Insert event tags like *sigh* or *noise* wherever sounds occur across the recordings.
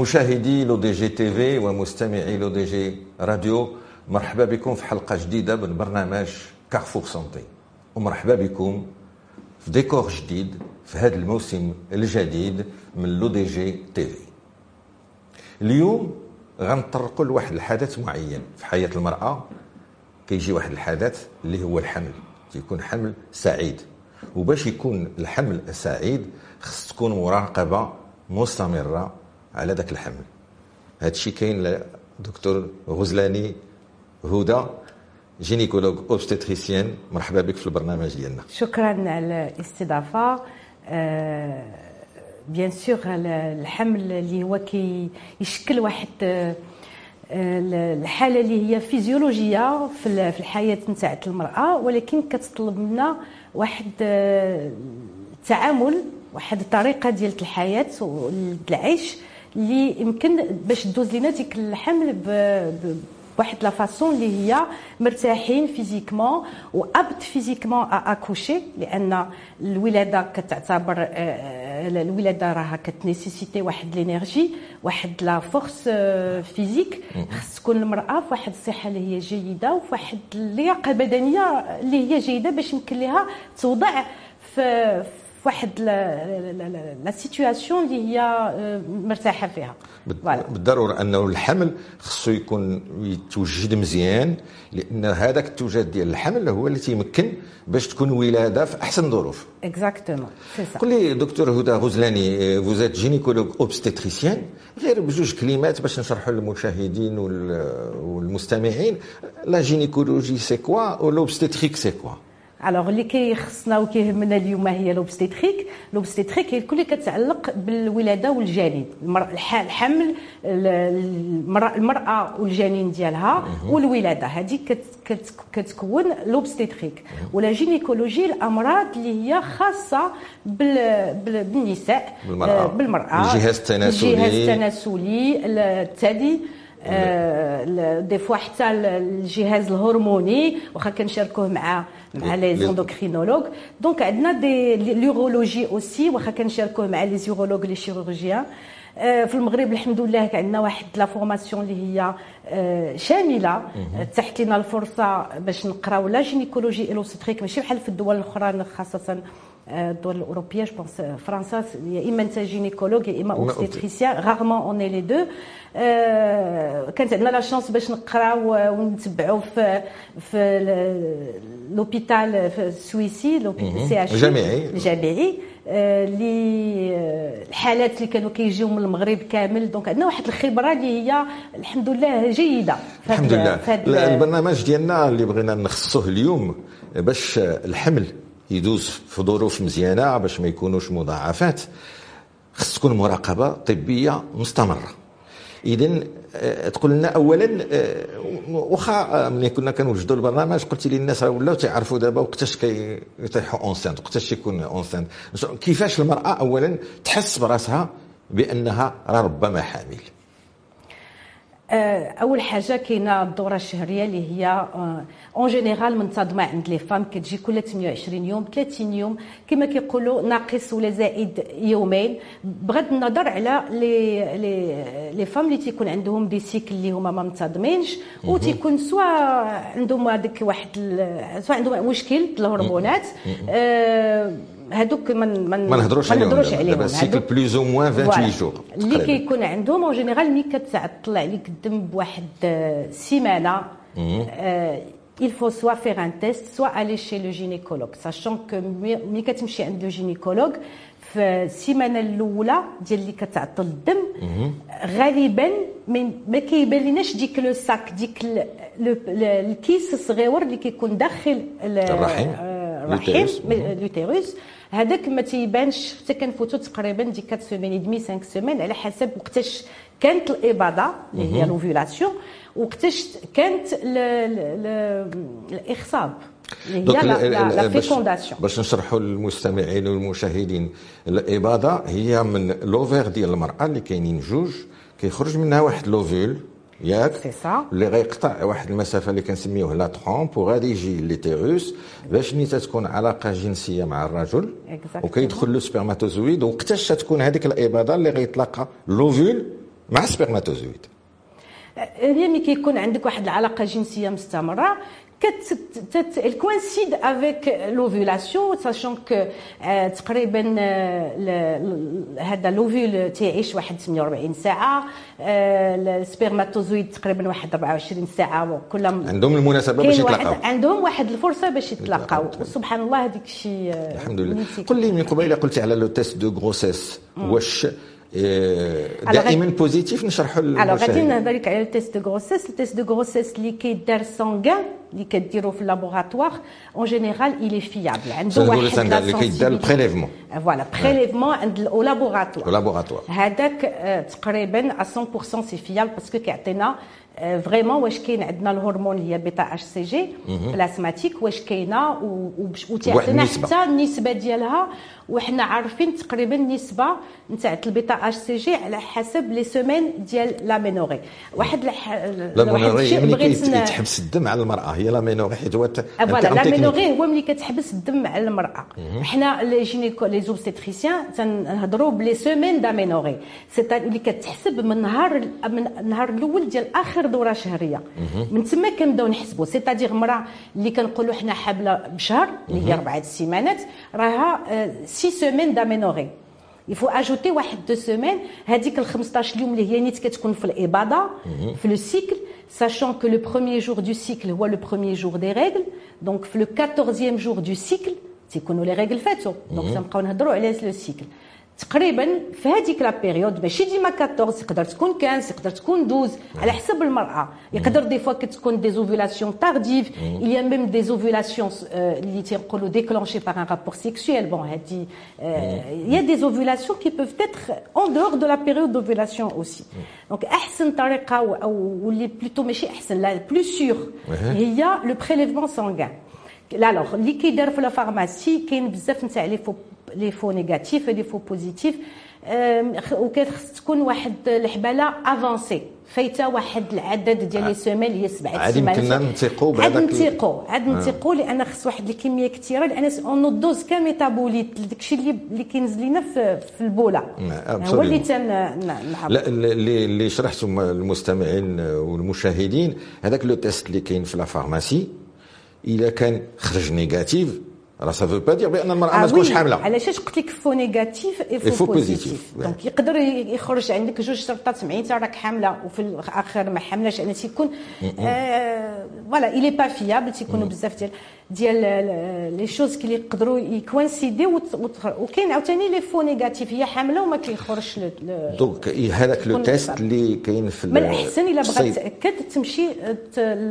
مشاهدي LODJ TV ومستمعي LODJ Radio مرحبا بكم في حلقة جديدة من برنامج Carrefour Santé ومرحبا بكم في ديكور جديد في هذا الموسم الجديد من LODJ TV. اليوم غنطرقوا لواحد الحدث معين في حياة المرأة. كيجي واحد الحدث اللي هو الحمل. تيكون حمل سعيد. وباش يكون الحمل سعيد خص تكون مراقبة مستمرة على ذاك الحمل. هذا الشيء كاين دكتور غزلاني هدى gynécologue obstétricienne. مرحبا بك في البرنامج ديالنا. شكرا على الاستضافة. بيان سور الحمل اللي هو كيشكل واحد آه، الحالة اللي هي فيزيولوجية في الحياة نتاع المرأة ولكن كتطلب منا واحد التعامل آه، واحد الطريقة ديال الحياة والعيش اللي يمكن باش دوز لنا ديك الحمل بواحد la façon اللي هي مرتاحين physiquement وابد physiquement accoucher لأن الولادة كتعتبر آه، آه، الولادة راها كت nécessiter واحد l'énergie واحد la force physique. خص تكون المرأة في واحد الصحة اللي هي جيدة وفي واحد اللياقة البدنية اللي هي جيدة باش يمكن لها توضع في واحد la situation اللي هي آه، مرتاحة فيها. بالضرورة انه الحمل خصو يكون يتوجد مزيان لأن هذاك التوجد ديال الحمل هو اللي تيمكن باش تكون ولادة في أحسن ظروف. Exactement c'est سا قول لي دكتور هدى غزلاني vous êtes gynécologue obstétricienne غير بجوج كلمات باش نشرحوا للمشاهدين والمستمعين. la gynécologie c'est quoi و l'obstétrique c'est quoi Alors اللي كيخصنا وكيهمنا اليوم هي l'obstétrique l'obstétrique هي الكل اللي كتعلق بالولاده والجنين الحمل المراه والجنين ديالها والولاده هذه كتكون l'obstétrique و la gynécologie الامراض اللي هي خاصه بالنساء بالمراه, بالمرأة. الجهاز التناسلي الجهاز التناسلي الثدي des fois حتى الجهاز الهرموني واخا كنشاركوه مع مع les endocrinologues donc عندنا de l'urologie aussi واخا كنشاركوه مع les urologues les chirurgiens في المغرب الحمد لله عندنا واحد la formation اللي هي شاملة. تاحت لنا الفرصة باش نقراو la gynécologie obstétrique ماشي بحال في الدول الأخرى خاصة الدول الاوروبيه je pense فرنسا يا اما انت gynécologue يا اما obstétricien rarement on les deux كانت عندنا la chance باش نقراو ونتبعوا في في l'hôpital في السويسي CH الجامعي الجامعي اللي الحالات اللي كانوا كيجيو من المغرب كامل donc عندنا واحد الخبرة اللي هي الحمد لله جيده الحمد لله البرنامج ديالنا اللي بغينا نخصوه اليوم باش الحمل يدوز في ظروف مزيانة باش ما يكونوش مضاعفات. خص تكون مراقبة طبية مستمرة. اذا آه، تقول لنا اولا آه، واخا آه، ملي كنا كنوجدوا البرنامج قلتي لي الناس راه ولاو تيعرفوا دابا وقتاش كيطيحوا اونسانت وقتاش يكون اونسانت كيفاش المرأة اولا تحس براسها بأنها راه ربما حامل؟ أول حاجة كاينة الدوره الشهريه اللي هي en général منتظمه عند les femmes كتجي كل 28 يوم 30 يوم كما كيقولوا ناقص ولا زائد يومين. بغض النظر على لي لي لي فام اللي تيكون عندهم des cycles اللي هما ما منتظمينش وتيكون سواء عندهم هذاك واحد سواء عندهم مشكل الهرمونات. هذوك من من ما نهضروش عليهم نهضروش عليهم. دابا cycle plus ou moins 28 jours اللي كيكون عندهم en général ملي كتطلع عليك الدم بواحد semaine. il faut soit faire un test soit aller chez le gynécologue. Sachant que ملي كتمشي عند le gynécologue في السيمانه الأولى ديال اللي كتعطل الدم غالبا ما كيبان لناش ديك le sac ديك الكيس الصغيور اللي كيكون داخل الرحم. الرحم l'utérus هذاك ما تيبانش. حتى كنفوتو تقريبا ديك 4 semaines demi 5 semaines على حسب وقتاش كانت الاباضه اللي هي l'ovulation وقتاش كانت الاخصاب اللي هي la fécondation. باش نشرحوا للمستمعين والمشاهدين الاباضه هي من l'ovaire ديال المرأة اللي كاينين جوج كيخرج منها واحد l'ovule ياك. سي سا اللي غيقطع واحد المسافة اللي كنسميوه la trompe وغادي يجي l'utérus باش ني تكون علاقة جنسية مع الرجل. وكيدخل له spermatozoïde وقتاش تكون هذيك الاباضه اللي غيتلاقى l'ovule مع ال spermatozoïde هي ملي كيكون عندك واحد العلاقة جنسية مستمرة. Elle coïncide avec l'ovulation sachant que تقريبا هذا l'ovule تعيش واحد 48 ساعه ال spermatozoïde تقريبا واحد 24 ساعه كل عندهم المناسبة باش يتلاقاو. عندهم واحد الفرصة باش يتلاقاو. وسبحان الله هذيك الشيء الحمد لله. قل لي من قبيله قلتي على le test de grossesse. واش دائما positif نشرحوا للمشاهدين غادي نهضر لك على ال test de grossesse ال test de grossesse اللي كيدار sanguin اللي كديروا في ال laboratoire en général il est fiable عنده واحد اللي كيدار ال prélèvement voilà prélèvement عند ال laboratoire laboratoire هذاك تقريبا 100% c'est fiable parce que كيعطينا vraiment واش كاين عندنا الهرمون اللي هي bêta HCG plasmatique واش كاينة وتعطينا حتى النسبة ديالها وحنا عارفين تقريبا النسبة نتاع ال bêta HCG على حسب les semaines ديال l'aménorrhée واحد l'aménorrhée ملي كيتحبس الدم على المراه هي l'aménorrhée حيت هو voilà l'aménorrhée هو ملي كتحبس الدم على المراه حنا les gynéco les obstétriciens تنهضروا ب les semaines d'aménorrhée c'est اللي كتحسب من نهار من النهار الأول ديال اخر دورة شهرية. من تما كنبداو نحسبوا c'est-à-dire مراه اللي كنقولوا حنا حامله بشهر اللي هي أربعة سيمانات راها 6 semaines d'aménorrhée il faut ajouter واحد deux semaines هذيك ال 15 يوم اللي هي نيت كتكون في الاباضه في le cycle sachant que le premier jour du cycle هو le premier jour des règles. Donc في le 14e jour du cycle تيكونوا les règles فاتوا donc تنبقاو نهضروا على le cycle تقريبا في هذيك la période ماشي ديما 14 يقدر تكون 15 يقدر تكون 12 على حسب المرأة. يقدر des fois كتكون des ovulations tardives il y a même des ovulations اللي تيقولوا déclenchées par un rapport sexuel. Bon هذه il y a des ovulations qui peuvent être en dehors de la période d'ovulation aussi. donc أحسن طريقة أو واللي plutôt ماشي أحسن la plus sûre هي le prélèvement sanguin لا alors اللي كيدار في la pharmacie كاين بزاف نتاع les faux les faux négatifs les faux positifs. وكتخص تكون واحد الحبالة avancée فايتة واحد العدد ديال les semaines هي سبعة سيمانات عاد يمكننا نثيقوا عاد نثيقوا عاد نثيقوا لأن خص واحد الكميه كثيرة لأن on dose que métabolites داكشي اللي اللي كينزل لنا في, في البولة. هو اللي تن لا اللي اللي شرحته المستمعين والمشاهدين هذاك le test اللي كاين في la pharmacie إذا كان خرج négatif راه ça veut pas dire بان المراه ما تكونش حامله علاش قلت لك faux négatif et faux positif donc يقدر يخرج عندك جوج شرطات سمعيتها راك حامله وفي الآخر ما حاملاش أنا تيكون voilà il est pas fiable تيكونوا بزاف ديال ديال les choses qui يقدروا ي coïncider وكاين عاوتاني les faux négatifs هي حامله وما كيخرجش donc هذاك le test اللي كاين في من الاحسن الا بغات تاكد تمشي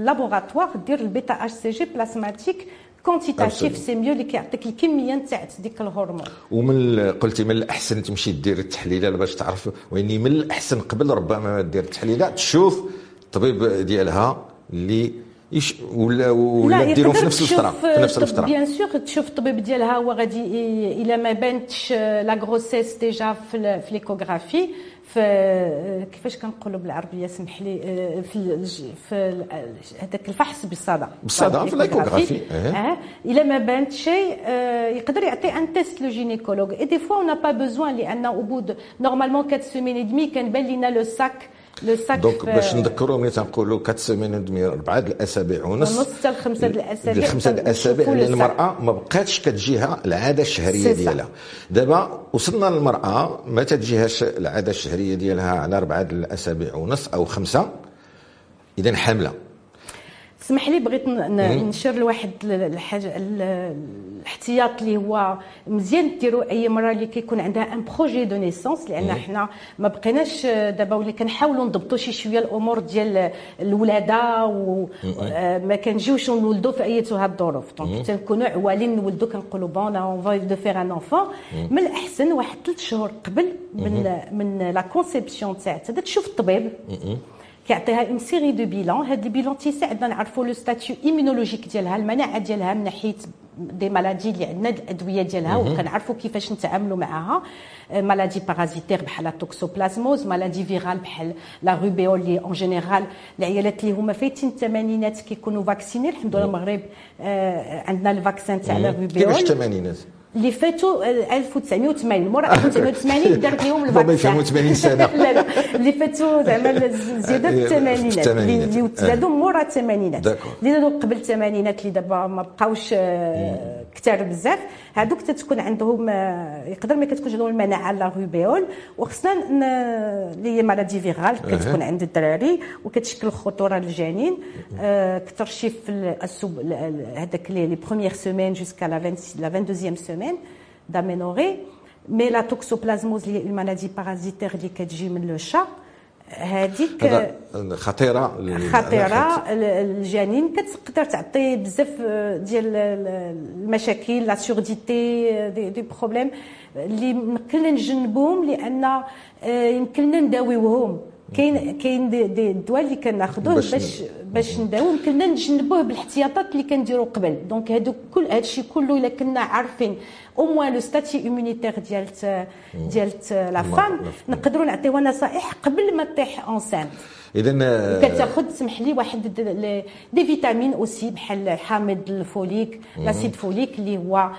laboratoire دير ال bêta hCG plasmatique quantitatif c'est mieux اللي كيعطيك الكمية نتاع ديك الهرمون. ومن قلتي من الأحسن تمشي دير التحليله باش تعرف ويني من الأحسن قبل ربما ما دير التحليله تشوف الطبيب ديالها اللي يش ولا ولا ديرهم في نفس الفترة في نفس الفترة bien sûr تشوف الطبيب ديالها هو غادي الا ما بانتش la grossesse déjà في l'échographie في كيفاش كنقولوا بالعربية؟ سمح لي في في هذاك الفحص بالصدى. بالصدى في l'échographie آه الا ما بانت شيء يقدر يعطي un test le gynécologue et des fois on a pas besoin لأن au bout normalement 4 semaines et demie كنبان لينا le sac donc باش نذكروا ملي تنقولوا 4 semaines و demie أربعة الأسابيع ونص. ونص حتى لخمسه الأسابيع. خمسة الأسابيع لأن المرأة ما بقاتش كتجيها العادة الشهرية ديالها. دابا وصلنا للمرأة ما تجيهاش العادة الشهرية ديالها على أربعة الأسابيع ونص أو خمسة اذا حاملة. اسمح لي بغيت نشير لواحد الحاجة الاحتياط اللي هو مزيان ديروا أي مرة اللي كيكون عندها un projet de naissance لأن حنا ما بقيناش دابا ولي كنحاولوا نضبطوا شي شوية الأمور ديال الولادة وما كنجيوش نولدوا في ايتها الظروف. donc تنكونوا عوالين نولدوا كنقولوا bon envie de faire un enfant من الأحسن واحد ثلاث شهور قبل من من la conception تاع تشوف الطبيب. كيعطيها une série de bilans هاد ال bilan تيساعدنا نعرفوا le statut immunologique ديالها المناعة ديالها من ناحية des maladies اللي عندنا الأدوية ديالها وكنعرفوا كيفاش نتعاملوا معها maladies parasitaires بحال ال toxoplasmose maladies virales بحال la rubéole اللي en général العيالات اللي هما فايتين الثمانينات كيكونوا vaccinés الحمد لله المغرب عندنا ال vaccin تاع la rubéole كيفاش الثمانينات؟ اللي فاتوا 1980 مورا *laughs* 1980 درت لهم ال vaccin يفهموا 80 سنة. لا لا. اللي فاتوا زعما زيادة في الثمانينات. اللي تزادوا مورا الثمانينات. اللي زادوا قبل الثمانينات اللي دابا ما بقاوش آه، كثار بزاف. هذوك تتكون عندهم آه، يقدر ما كتكونش عندهم المناعة la rubéole. وخصنا اللي هي maladie virale كتكون عند الدراري وكتشكل خطورة للجنين. أكثر شي في هذاك les premières semaines jusqu'à la 22 semaine d'aménorrhée mais la toxoplasmose اللي هي ال maladie parasitaire اللي كتجي من le chat هذيك خطيرة. خطيرة. الجنين كتقدر تعطي بزاف ديال المشاكل la surdité des problèmes اللي يمكننا نجنبوهم لأن يمكننا نداويوهم. كاين كاين دي, دي الدواء اللي كناخذوه باش باش نداوو يمكننا نجنبوه بالاحتياطات اللي كنديروا قبل. donc هادو كل هادشي كله إلا كنا عارفين au moins le statut immunitaire ديال ديال la femme نقدروا نعطيوها نصائح قبل ما تطيح enceinte اذا كتاخذ سمح لي واحد des vitamines aussi بحال حامض الفوليك l'acide folique اللي هو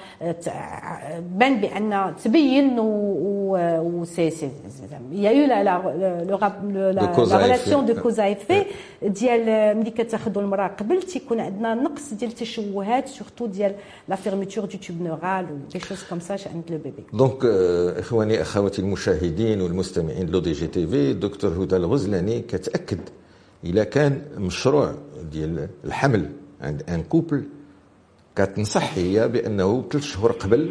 بان بأن تبين و سي سي il y a eu la la relation de cause à effet ديال ملي كتاخذوا المرأة قبل تيكون عندنا نقص ديال التشوهات surtout ديال la fermeture du tube neural ça عند le bébé donc اخواني اخواتي المشاهدين والمستمعين لو دي جي تي في دكتور هدى الغزلاني كتاكد الا كان مشروع ديال الحمل عند un couple كتنصح هي بانه ثلاث شهور قبل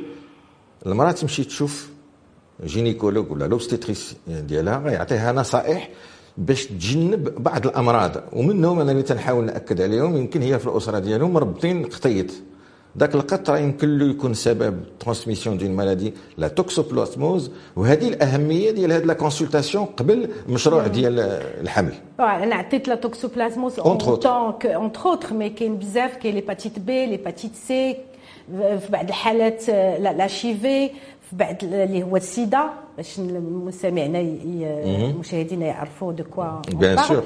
المراه تمشي تشوف gynécologue ولا l'obstétrice ديالها غيعطيها نصائح باش تجنب بعض الامراض ومنهم أنا اللي تنحاول ناكد عليهم يمكن هي في الاسره ديالهم مربطين قطيط ذاك القط راه يمكن له يكون سبب transmission d'une maladie la toxoplasmose وهذه الأهمية ديال هذه la consultation قبل مشروع ديال الحمل. أنا عطيت la toxoplasmose en tant que entre autres mais كاين بزاف كاين l'hépatite B l'hépatite C في بعض الحالات لا شيفي في بعض اللي هو السيدا باش المستمعين المشاهدين يعرفوا دو كوا بيان سور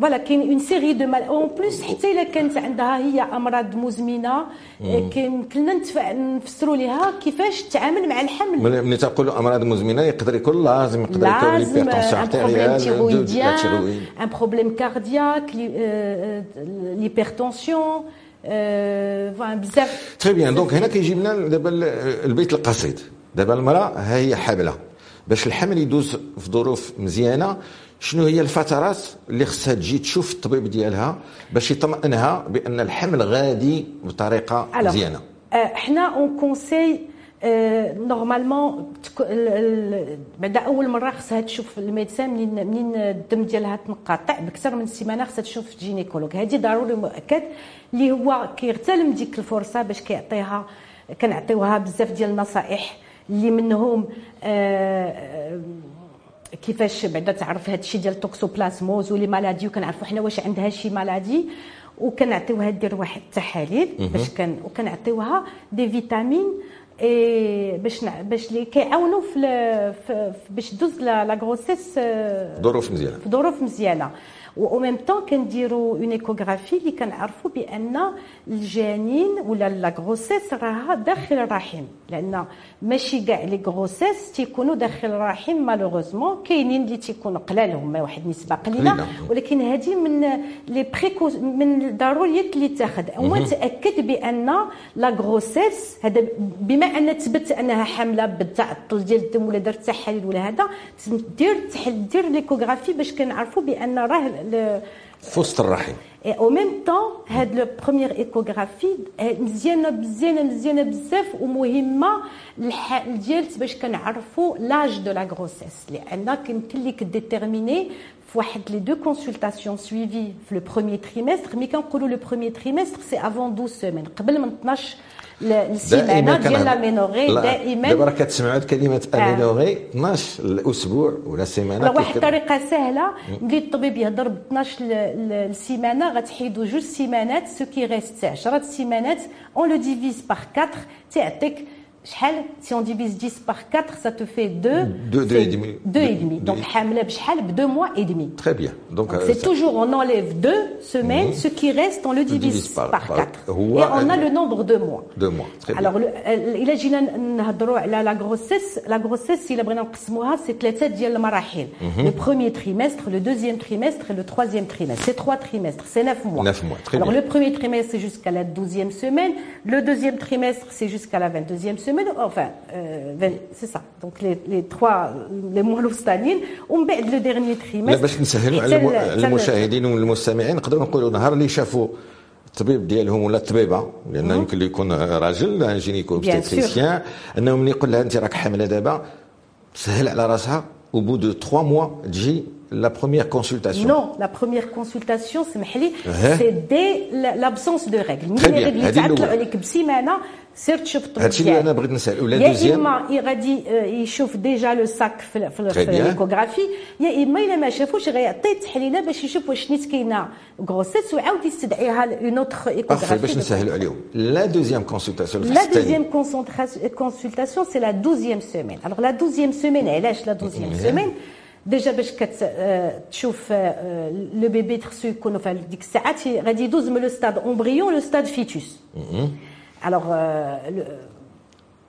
فوالا كاين اون سيري دو مال اون بليس حتى الا كانت عندها هي امراض مزمنة كاين كلنا نفسروا لها كيفاش تتعامل مع الحمل. ملي تنقولوا امراض مزمنة يقدر يكون لازم يقدر يكون ليبيرتونسيون ارتيريال un problème cardiaque l'hypertension بزاف. très bien donc هنا كيجي لنا دابا البيت القصيد. دابا المرأة ها هي حامله باش الحمل يدوز في ظروف مزيانة شنو هي الفترات اللي خصها تجي تشوف الطبيب ديالها باش يطمئنها بأن الحمل غادي بطريقة مزيانة؟ حنا on conseille normalement بعد أول مرة خصها تشوف ال médecin منين منين الدم ديالها تنقطع بكثر من سيمانة خصها تشوف gynécologue. هذه ضروري مؤكد اللي هو كيغتنم ديك الفرصة باش كيعطيها كنعطيوها بزاف ديال النصائح اللي منهم آه كيفاش بعدا تعرف هذا الشيء ديال ال toxoplasmose و les maladies وكنعرفوا حنا واش عندها شي maladie وكنعطيوها دير واحد التحاليل باش كان وكنعطيوها des vitamines et باش باش اللي كيعاونوا في, في باش دوز la grossesse ظروف مزيانة. في ظروف مزيانة. و ميم طون كنديروا une échographie اللي كنعرفوا بأن الجنين ولا la grossesse راها داخل الرحم. لأن ماشي كاع les grossesses تيكونوا داخل الرحم malheureusement كاينين اللي تيكونوا قلال هما واحد النسبة قليلة. ولكن هذه من les préco من الضروريات اللي تاخذ. هو تأكد بأن la grossesse هذا بما أن تثبت أنها حاملة بالتعطل ديال الدم ولا درت تحاليل ولا هذا دير دير l'échographie باش كنعرفوا بأن راه في وسط الرحم اي أو ميم طون هاد la première échographie مزيانه مزيانه مزيانه بزاف ومهمه ديال باش كنعرفوا l'âge de la grossesse لأن كيمكن لك déterminer في واحد les deux consultations suivies في le premier trimestre mais كنقولوا le premier trimestre c'est avant 12 semaines قبل من 12 السيمانه ديال l'aménorrhée دائما دابا راه كتسمعوا كلمة aménorrhée 12 الأسبوع ولا سيمانة واحد الطريقة سهلة. ملي الطبيب يهضر ب 12 السيمانه غتحيدوا جوج سيمانات ce qui reste 10 سيمانات. on le divise par 4 تيعطيك si on divise 10 par 4, ça te fait 2. 2, 2 2. Donc, Hamleb, Shhalb, 2 mois et demi. Très bien. Donc, euh, c'est toujours, on enlève 2 semaines, mmh. ce qui reste, on le divise, par, 4. Et on a le nombre de mois. 2 mois. Très Alors, bien. Euh, Alors, la, la grossesse, la grossesse, si la c'est mmh. Le premier trimestre, le deuxième trimestre et le troisième trimestre. C'est 3 trimestres, c'est 9 mois. 9 mois. Très Alors, le premier trimestre, c'est jusqu'à la 12e semaine. Le deuxième trimestre, c'est jusqu'à la 22e semaine. Enfin, c'est ça donc les trois les mois الوسطانيين ومن بعد le dernier trimestre باش نسهلوا على المشاهدين والمستمعين نقدروا نقولوا نهار اللي شافوا الطبيب ديالهم ولا الطبيبة؟ لأن يمكن يكون راجل gynéco-obstétricien انه ملي يقول لها أنت راك حاملة دابا؟ سهل على راسها. Bout de trois mois تجي la première consultation. Non, la première consultation, c'est dès l'absence de règles. Très bien. سير تشوف الطبيب هادشي اللي أنا بغيت نسال و la deuxième يا اما غادي يشوف déjà le sac في, في ال échographie يا اما الا ما شافوش غيعطي تحليله باش يشوف واش نيت كاينة grossesse وعاود يستدعيها une autre échographie باش نسهلوا عليهم la deuxième consultation la deuxième consultation c'est la douzième semaine alors la douzième semaine علاش la douzième semaine déjà باش كتشوف le bébé خصو يكون في ديك الساعات غادي يدوز من le stade embryon le stade fœtus alors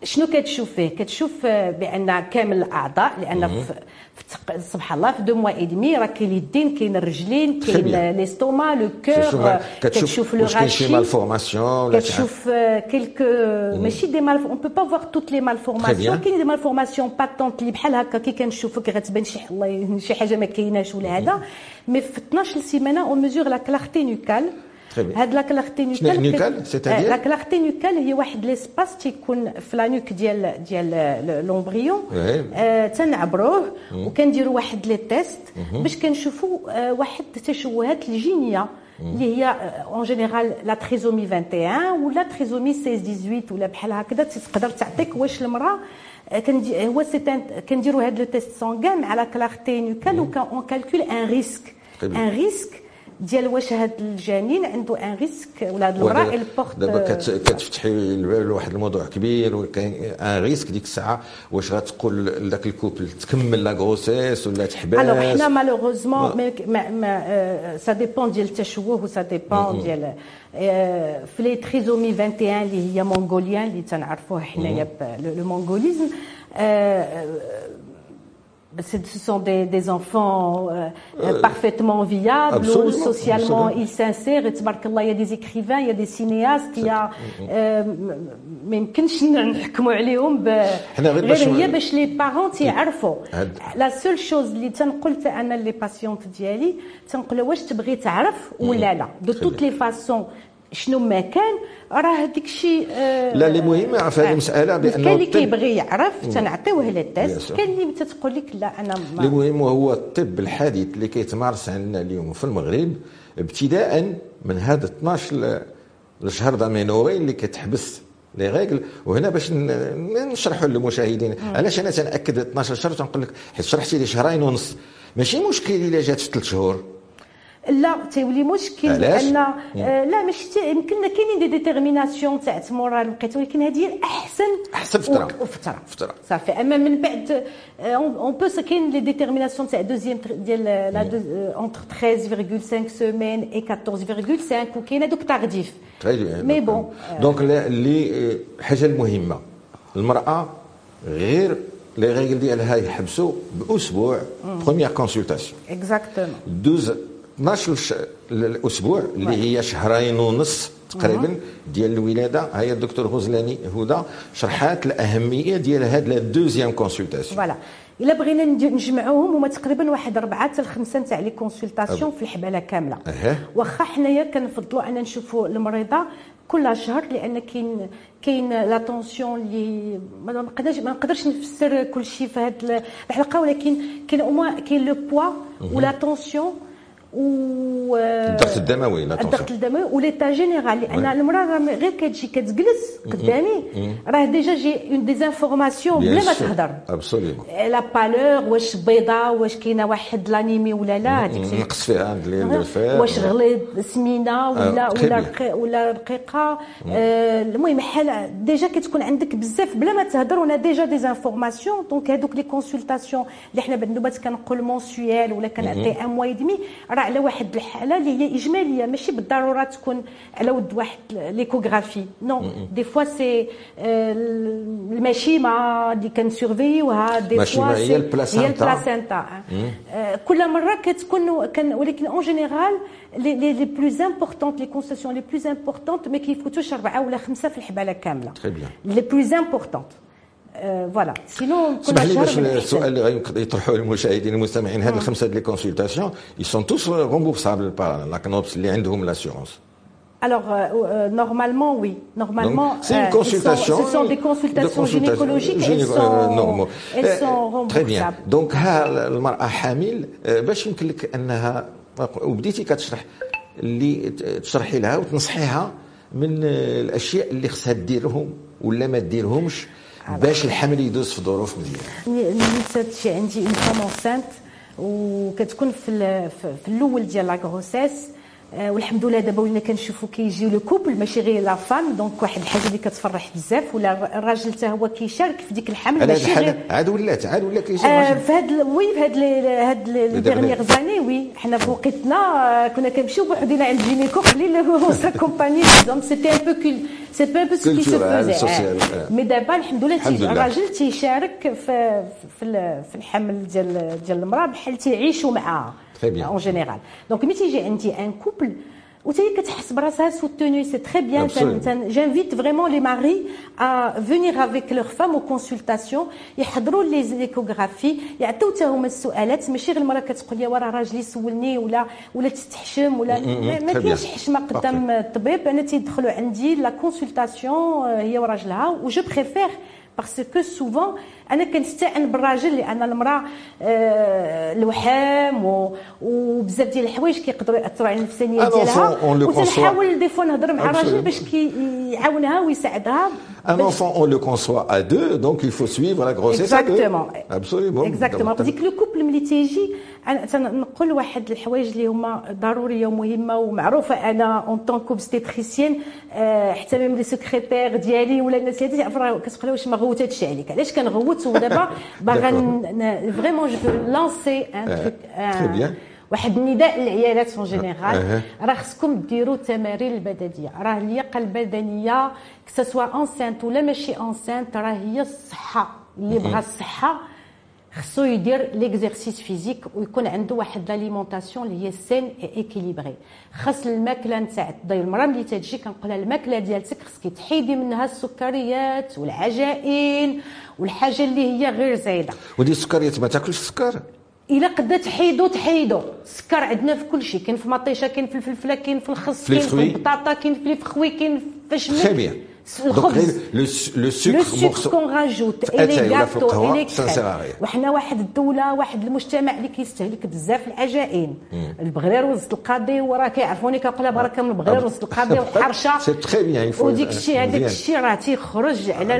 شنو كتشوف فيه؟ كتشوف بأن كامل الأعضاء لأن سبحان الله في deux mois et demi راه كاين اليدين كاين الرجلين كاين l'estomac le cœur كتشوف le rachis كتشوف quelques ماشي des mal on peut pas voir toutes les malformations كاين des malformations patentes اللي بحال هكا كي كنشوفك غتبان شي الله شي حاجة ما كايناش ولا هذا. mais في 12 سيمانه on mesure la clarté nucale هاد la nucale c'est-à-dire la clarté nucale هي واحد l'espace تيكون في la nuque ديال ديال l'embryon تنعبروه وكنديروا واحد les tests باش كنشوفوا واحد التشوهات الجينيه اللي هي en général la trisomie 21 ولا trisomie 16 18 ولا بحال هكذا. تقدر تعطيك واش المرأة aussi كنديروا هاد le test sanguin مع la clarté nucale و on calcule un risque un risque ديال واش هذا الجنين عنده un risque ولا هذه المراه la porte دابا كتفتحي الباب لواحد الموضوع كبير وكاين un risque ديك الساعة واش غتقول لذاك ال couple تكمل la grossesse ولا تحبس. alors حنا malheureusement mais ça dépend ديال التشوه و ça dépend ديال في les trisomies 21 اللي هي mongoliens اللي تنعرفوه حنايا le mongolisme ce sont des, des enfants euh, euh, parfaitement viables, absolument, socialement absolument. ils s'insèrent. Il y a des écrivains, il y a des cinéastes, il y a ما يمكنش نحكموا عليهم غير هي باش لي بارون تيعرفوا لا سول شوز اللي تنقول انا لي باسيونت ديالي تنقول واش تبغي تعرف ولا لا دو توت لي فاسون شنو ما كان راه هذيك الشيء آه لا اللي مهم في هذه المسألة بأنه كاين اللي كيبغي يعرف تنعطيوه للتيست كاين اللي تتقول لك لا أنا ما المهم هو الطب الحديث اللي كيتمارس عندنا اليوم في المغرب ابتداء من هذا 12 الشهر d'aménorrhée اللي كتحبس les règles وهنا باش نشرحوا للمشاهدين. علاش أنا تنأكد 12 شهر تنقول لك حيت شرحتي لي شهرين ونص. ماشي مشكل إلا جات في ثلاث شهور. لا تيولي مشكل لأن آه لا ماشي يمكن كاينين des déterminations تاع تمورال الوقيته ولكن هذه هي الأحسن أحسن فترة. فتره فترة. صافي. أما من بعد on peut كاين les déterminations تاع deuxième ديال la entre 13.5 semaines et 14.5 وكاين هذوك tardives mais bon Donc اللي الحاجة المهمة. المرأة غير les règles ديالها يحبسوا بأسبوع. Première consultation Exactement 12 12 الأسبوع اللي هي شهرين ونص تقريبا ديال الولادة. هي الدكتور غزلاني هدى شرحات الأهمية ديال هاد la deuxième consultation. Voilà. إلا بغينا نجمعوهم هما تقريبا واحد أربعة حتى لخمسه تاع les consultations في الحبالة كاملة. أه. واخا حنايا كنفضلوا أن نشوفوا المريضة كل شهر لأن كاين كاين la tension اللي ما نقدرش ما نقدرش نفسر كل شيء في هذه الحلقة. ولكن كاين أو كاين le poids و la tension و الضغط الدموي الضغط الدموي و l'état général لأن المرأة راه غير كتجي كتجلس قدامي راه déjà j'ai eu des informations بلا ما تهضر. Absolument la pâleur واش بيضاء واش كاينة واحد l'anémie ولا لا هذيك نقص فيها ال fer واش غليظ سمينة ولا ولا ولا رقيقة. المهم حال déjà كتكون عندك بزاف بلا ما تهضر ونا déjà des informations donc هذوك les consultations اللي حنا بالنوبات كنقول mensuelles ولا كنعطي un mois demi راه على واحد الحالة اللي هي إجمالية ماشي بالضرورة تكون على ود واحد l'échographie. non des fois c'est المشيمه اللي كنسيرفيوها des fois هي ال placenta هي ال placenta كل مرة كتكون كان ولكن en général les les plus importantes les consultations les plus importantes ما كيفوتوش اربعه ولا خمسة في الحبالة كاملة. les plus importantes voilà sinon اسمح لي باش السؤال اللي غيقدر يطرحوه المشاهدين المستمعين هاد الخمسه des consultations elles sont toutes remboursables par la CNOPS اللي عندهم l'assurance Alors, euh, euh, normalement, oui. Normalement, c'est une consultation. Sont, ce sont des consultations gynécologiques. Elles sont, normaux. elles sont remboursables. Très bien. Donc, ها المرأة حامل باش يمكن لك أنها وبديتي كتشرح اللي تشرحي لها وتنصحيها من الأشياء اللي خصها ديرهم ولا ما ديرهمش باش الحمل يدوز في ظروف مزيانة. نيت عندي une femme enceinte وكتكون في في الأول ديال la والحمد لله دابا ولينا كنشوفوا كيجيو le couple ماشي غير la femme donc واحد الحاجة اللي كتفرح بزاف ولا الراجل حتى هو كيشارك في ديك الحمل ماشي غير عاد ولات عاد ولا كيجي آه في هاد oui في هاد هاد les dernières années oui حنا في وقتنا كنا كنمشيو بوحدينا عند gynéco هو s'accompagner donc c'était un peu cool c'est pas beau ce qui se faisait mais دابا الحمد لله الراجل تيشارك في في الحمل ديال ديال المرأة بحال تيعيشوا معاها. En général. Donc, ملي تيجي عندي un couple وتهي كتحس براسها soutenue c'est très bien j'invite vraiment les maris à venir avec leurs femmes aux consultations يحضروا les échographies يعطيو حتى هما السؤالات ماشي غير المراه كتقول لي وراه راجلي سولني ولا ولا تستحشم ولا ما كاينش حشمه قدام الطبيب أنا تيدخلوا عندي la consultation هي وراجلها و je préfère parce que souvent أنا كنستعن بالراجل لأن المرأة آه الوحام وبزاف ديال الحوايج كيقدروا يأثروا على النفسانية ديالها. وتنحاول des fois نهضر مع الراجل باش كيعاونها ويساعدها. Un enfant, on le conçoit à deux, donc il faut suivre la grossesse Exactement. à deux. Absolument. Exactement. ديك le couple ملي تيجي أنا تنقول واحد الحوايج اللي هما ضروريه ومهمه ومعروفه أنا en tant qu'obstétricienne حتى même les secrétaires ديالي ولا الناس اللي تعرف كتقول واش ما غوتاتش عليك علاش كنغوت ودابا باغا vraiment je lançais un truc واحد النداء للعيالات en général. راه خصكم ديروا التمارين البدنية. راه اللياقه البدنيه كسوا enceinte ولا ماشي enceinte راه هي الصحة. اللي بغى الصحة خصو يدير l'exercice physique ويكون عنده واحد l'alimentation اللي هي saine et équilibrée خاص الماكلة نتاع تضي المرأة ملي تجي كنقولها الماكلة ديالتك خصك تحيدي منها السكريات والعجائن والحاجة اللي هي غير زايدة. ودي السكريات ما تاكلش السكر؟ إلا قد تحيدو تحيدو. السكر عندنا في كل شيء كاين في مطيشة كاين في الفلفلة كاين في الخس كاين في البطاطا كاين في الفخوي كاين في المشمش Et les gâteaux et les crèmes وحنا واحد الدولة واحد المجتمع اللي كيستهلك بزاف العجائن. البغرير رزت القاضي وراه كيعرفوني كنقولها بركه من البغرير رزت القاضي والحرشه c'est très bien وديك الشيء هذاك الشيء راه تيخرج على.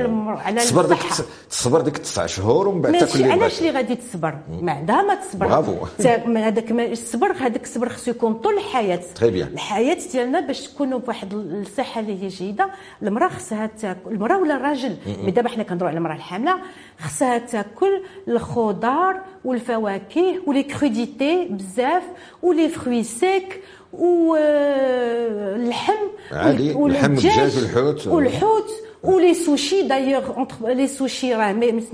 على تصبر ديك تصبر ديك تسع شهور ومن بعد تاكل علاش اللي غادي تصبر؟ ما عندها ما تصبر. برافو. هذاك الصبر هذاك الصبر خصو يكون طول الحياة. très bien الحياة ديالنا باش تكونوا بواحد الصحة اللي هي جيدة. المرأة خصها تاكل. المرأة ولا الراجل؟ دابا حنا كنهضروا على المرأة الحاملة. خصها تاكل الخضار والفواكه ولي crudités بزاف و les fruits secs واللحم عادي اللحم الدجاج والحوت والحوت ou les sushis d'ailleurs entre les sushis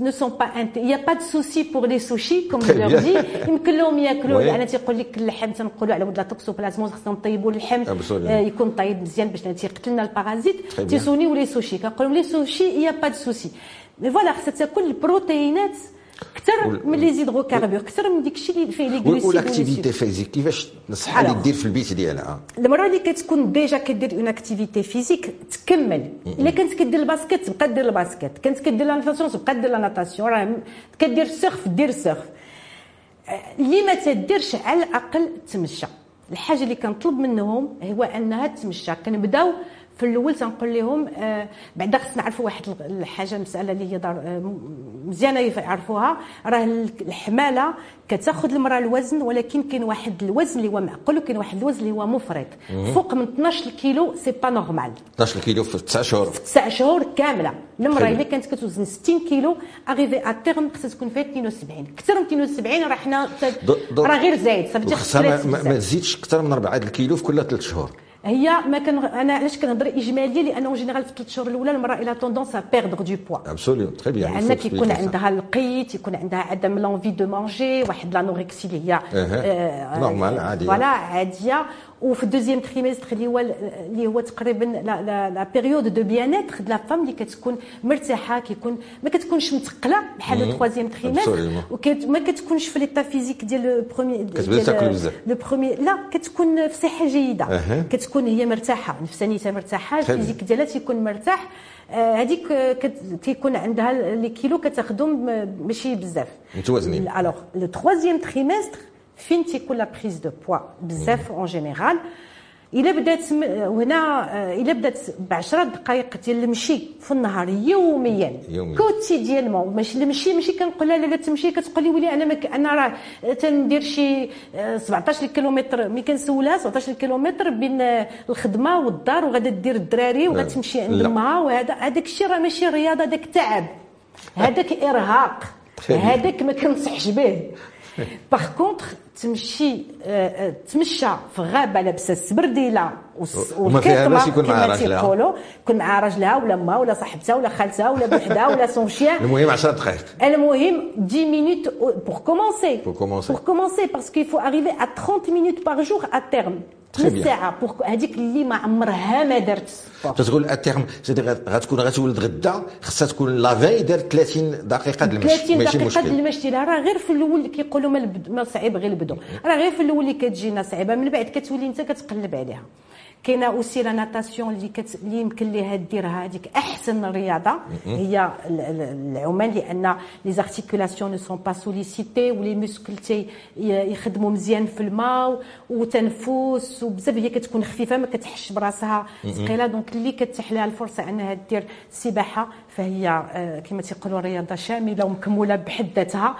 ne sont pas il n'y a pas de souci pour les sushis comme je leur dis. يمكن لهم ياكلوا أنا تيقول لك اللحم تنقولوا على ود لا toxoplasmose خصنا نطيبوا اللحم يكون طيب مزيان باش تيقتلنا ال parasite تيسونيو les sushis كنقول لهم les sushis il n'y a pas de souci mais voilà خصها تاكل البروتينات أكثر من les hydrocarbures أكثر من ديك الشيء اللي فيه les glucides وال activité physique كيفاش نصحها اللي دير في البيت ديالها؟ المراه اللي كتكون déjà كدير une activité physique تكمل. إلا كانت كدير ال basket تبقى دير الباسكيت كانت كدير la natation تبقى دير la natation راه كدير ال surf دير ال surf اللي ما تديرش على الأقل تمشى. الحاجة اللي كنطلب منهم هو أنها تمشى. كنبداو في الأول تنقول لهم آه بعدا خصنا نعرفوا واحد الحاجة مسألة اللي هي دار آه مزيانة يعرفوها. راه الحمالة كتاخذ المرأة الوزن ولكن كاين واحد الوزن اللي هو معقول وكاين واحد الوزن اللي هو مفرط. فوق من 12 كيلو c'est pas normal 12 كيلو في 9 شهور. في 9 شهور كاملة. المرأة إلا كانت كتوزن 60 كيلو arrivée à terme خصها تكون فيها 72 أكثر من 72 راه حنا راه غير زايد. صافي ما, ما تزيدش أكثر من 4 كيلو في كل 3 شهور. هي ما كان أنا علاش كنهضر إجمالي؟ لأنه général في الثلاث شهور الأولى المرأة elle a tendance à perdre du poids absolument très bien لأن كيكون عندها القيت يكون عندها عدم l'envie de manger واحد l'anorexie اللي هي normale عادية. voilà عادية. وفي ال deuxième trimestre اللي هو اللي هو تقريبا la, la, la période de bien-être de la femme اللي كتكون مرتاحه كيكون ما كتكونش متقله بحال le troisième trimestre وما كتكونش في l'état physique ديال le premier كتبدا تاكل بزاف le premier لا كتكون في صحه جيده أه. كتكون هي مرتاحه نفسانيتها مرتاحه ال physique ديالها تيكون مرتاح هذيك كيكون عندها les kilos كتاخذهم ماشي بزاف متوازنين alors le troisième trimestre فين تيكون la prise de poids بزاف en général إلا بدات هنا إلا بدات ب 10 دقائق ديال المشي في النهار يوميا. quotidiennement. ماشي المشي ماشي كنقول لها لا تمشي. كتقول لي ولي أنا مك أنا راه تندير شي 17 كيلومتر ملي كنسولها 17 كيلومتر بين الخدمة والدار وغادا دير الدراري وغتمشي عند امها وهذا هذاك الشيء راه ماشي رياضة هذاك تعب. هذاك إرهاق. هذاك ما كنصحش به. *laughs* par contre تمشي تمشى في غابة لابسة السبرديله وما فيها يكون مع راجلها. يكون مع راجلها ولا امها ولا صاحبتها ولا خالتها ولا بوحدها ولا son chien المهم 10 دقائق. المهم 10 minutes pour commencer pour commencer pour commencer parce qu'il faut arriver à 30 minutes par jour à terme نص ساعه pour هذيك اللي ما عمرها ما دارت تقول à terme غتكون غتولد غدا خصها تكون لافي دارت 30 دقيقه د المشي 30 دقيقه د المشي راه غير في الأول كيقولوا ما, ما صعيب غير البدو. راه غير في الأول اللي كتجينا صعيبة من بعد كتولي انت كتقلب عليها. كاينة aussi la natation اللي كت... اللي يمكن ليها ديرها هذيك أحسن رياضة. هي العومان لأن les articulations ne sont pas sollicitées و les muscles يخدموا مزيان في الماء وتنفس وبزاف هي كتكون خفيفة ما كتحش براسها ثقيلة. donc اللي كتح لها الفرصة أنها دير السباحه فهي كما تيقولوا رياضة شاملة ومكموله بحد ذاتها